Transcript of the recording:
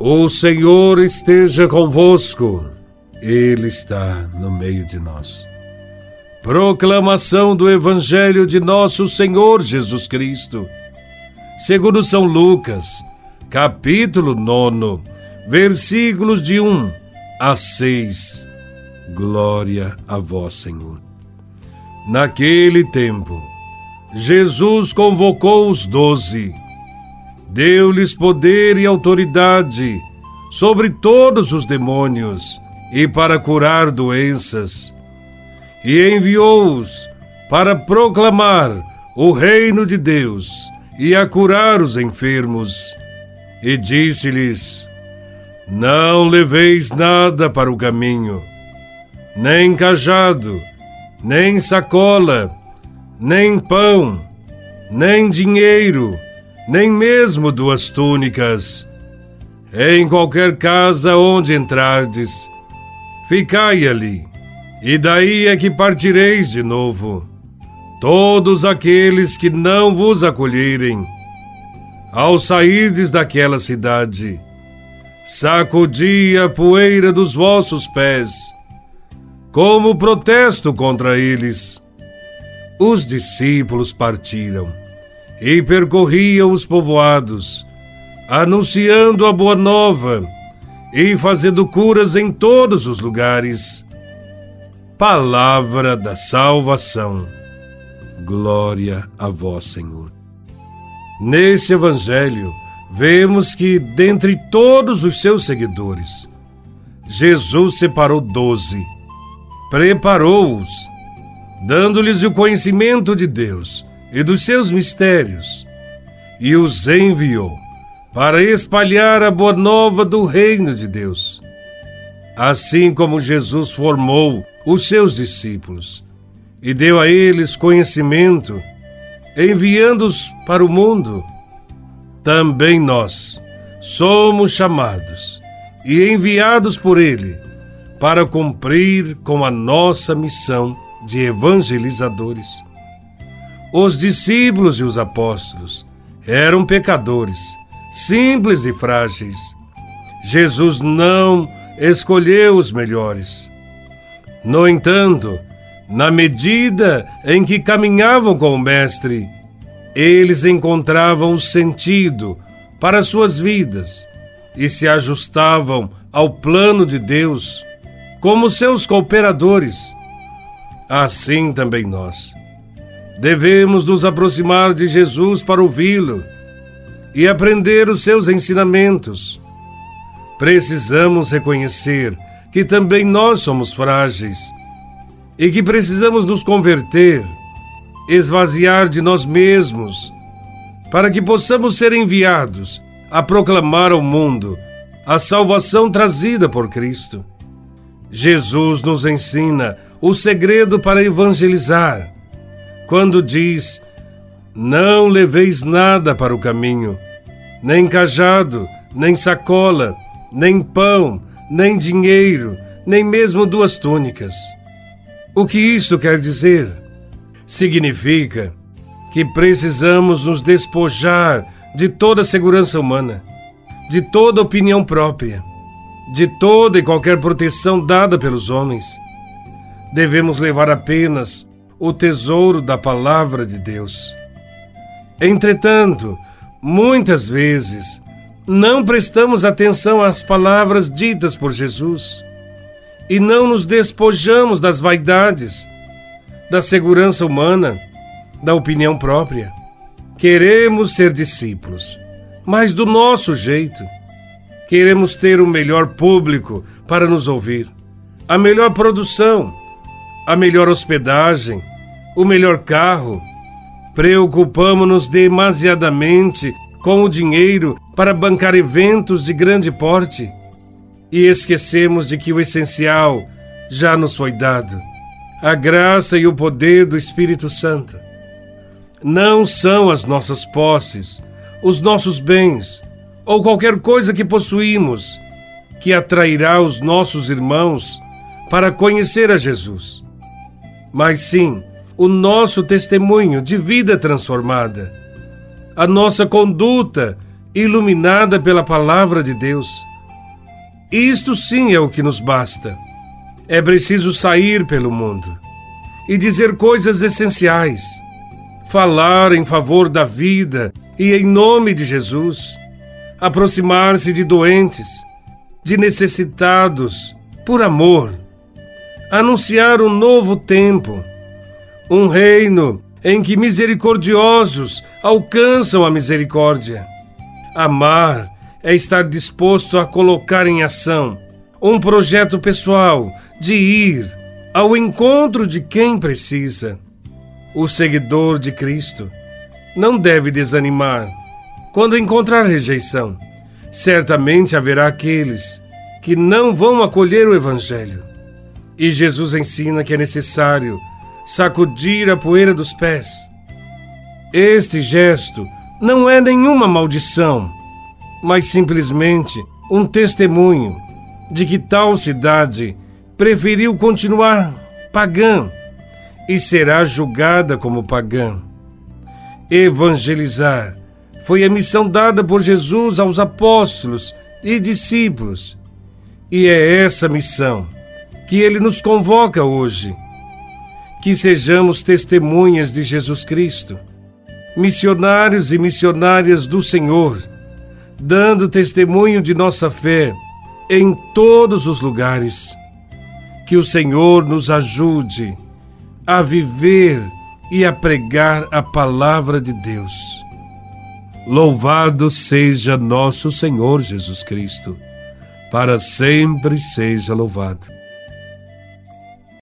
O Senhor esteja convosco, Ele está no meio de nós. Proclamação do Evangelho de Nosso Senhor Jesus Cristo, segundo São Lucas, capítulo 9, versículos de 1 a 6. Glória a Vós, Senhor. Naquele tempo, Jesus convocou os doze deu-lhes poder e autoridade sobre todos os demônios e para curar doenças, e enviou-os para proclamar o reino de Deus e a curar os enfermos. E disse-lhes: Não leveis nada para o caminho, nem cajado, nem sacola, nem pão, nem dinheiro nem mesmo duas túnicas. Em qualquer casa onde entrardes, ficai ali, e daí é que partireis de novo. Todos aqueles que não vos acolherem, ao sairdes daquela cidade, sacudi a poeira dos vossos pés, como protesto contra eles. Os discípulos partiram e percorriam os povoados, anunciando a boa nova e fazendo curas em todos os lugares. Palavra da salvação. Glória a vós, Senhor. Nesse evangelho, vemos que, dentre todos os seus seguidores, Jesus separou doze, preparou-os, dando-lhes o conhecimento de Deus e dos seus mistérios, e os enviou para espalhar a boa nova do reino de Deus. Assim como Jesus formou os seus discípulos e deu a eles conhecimento, enviando-os para o mundo, também nós somos chamados e enviados por Ele para cumprir com a nossa missão de evangelizadores. Os discípulos e os apóstolos eram pecadores, simples e frágeis. Jesus não escolheu os melhores. No entanto, na medida em que caminhavam com o Mestre, eles encontravam sentido para suas vidas e se ajustavam ao plano de Deus como seus cooperadores. Assim também nós Devemos nos aproximar de Jesus para ouvi-lo e aprender os seus ensinamentos. Precisamos reconhecer que também nós somos frágeis e que precisamos nos converter, esvaziar de nós mesmos, para que possamos ser enviados a proclamar ao mundo a salvação trazida por Cristo. Jesus nos ensina o segredo para evangelizar quando diz: Não leveis nada para o caminho, nem cajado, nem sacola, nem pão, nem dinheiro, nem mesmo duas túnicas. O que isto quer dizer? Significa que precisamos nos despojar de toda segurança humana, de toda opinião própria, de toda e qualquer proteção dada pelos homens. Devemos levar apenas o tesouro da palavra de Deus. Entretanto, muitas vezes não prestamos atenção às palavras ditas por Jesus e não nos despojamos das vaidades, da segurança humana, da opinião própria. Queremos ser discípulos, mas do nosso jeito. Queremos ter o melhor público para nos ouvir, a melhor produção a melhor hospedagem, o melhor carro. Preocupamos-nos demasiadamente com o dinheiro para bancar eventos de grande porte e esquecemos de que o essencial já nos foi dado a graça e o poder do Espírito Santo. Não são as nossas posses, os nossos bens ou qualquer coisa que possuímos que atrairá os nossos irmãos para conhecer a Jesus mas sim o nosso testemunho de vida transformada, a nossa conduta iluminada pela palavra de Deus. Isto sim é o que nos basta. É preciso sair pelo mundo e dizer coisas essenciais, falar em favor da vida e em nome de Jesus, aproximar-se de doentes, de necessitados, por amor, anunciar um novo tempo, um reino em que misericordiosos alcançam a misericórdia. Amar é estar disposto a colocar em ação um projeto pessoal de ir ao encontro de quem precisa. O seguidor de Cristo não deve desanimar quando encontrar rejeição. Certamente haverá aqueles que não vão acolher o Evangelho. E Jesus ensina que é necessário sacudir a poeira dos pés. Este gesto não é nenhuma maldição, mas simplesmente um testemunho de que tal cidade preferiu continuar pagã e será julgada como pagã. Evangelizar foi a missão dada por Jesus aos apóstolos e discípulos, e é essa missão que ele nos convoca hoje que sejamos testemunhas de Jesus Cristo, missionários e missionárias do Senhor, dando testemunho de nossa fé em todos os lugares. Que o Senhor nos ajude a viver e a pregar a palavra de Deus. Louvado seja nosso Senhor Jesus Cristo, para sempre seja louvado.